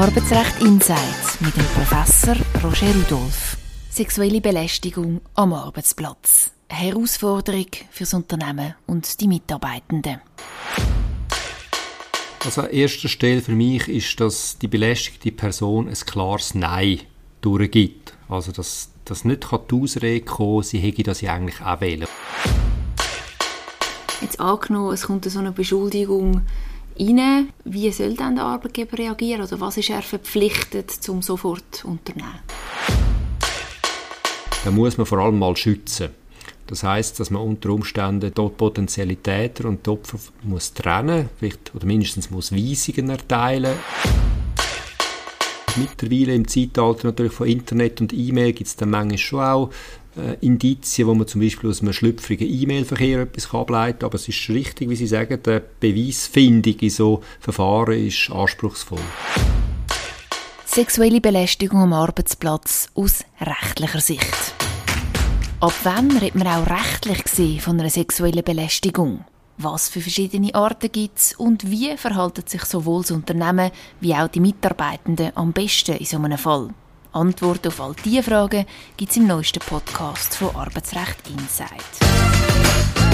Arbeitsrecht Insight mit dem Professor Roger Rudolph. Sexuelle Belästigung am Arbeitsplatz. Eine Herausforderung fürs Unternehmen und die Mitarbeitenden. Also an erster Stelle für mich ist, dass die belästigte Person ein klares Nein durchgibt. Also dass das nicht die Ausrede kommen sie hätte das ja eigentlich auch wählen. Jetzt angenommen, es kommt so eine Beschuldigung rein, wie soll dann der Arbeitgeber reagieren oder was ist er verpflichtet, zum sofort zu unternehmen? Da muss man vor allem mal schützen. Das heißt, dass man unter Umständen dort potenzielle Täter und Opfer muss trennen, vielleicht, oder mindestens muss Weisungen erteilen. Mittlerweile im Zeitalter natürlich von Internet und E-Mail gibt es dann manchmal schon auch äh, Indizien, wo man zum Beispiel aus einem schlüpfrigen E-Mail-Verkehr etwas ableiten kann. Aber es ist richtig, wie Sie sagen, die Beweisfindung in so Verfahren ist anspruchsvoll. Sexuelle Belästigung am Arbeitsplatz aus rechtlicher Sicht. Ab wann redet man auch rechtlich gesehen von einer sexuellen Belästigung? Was für verschiedene Arten gibt es und wie verhalten sich sowohl das Unternehmen wie auch die Mitarbeitenden am besten in so einem Fall? Antworten auf all diese Fragen gibt es im neuesten Podcast von Arbeitsrecht Insight.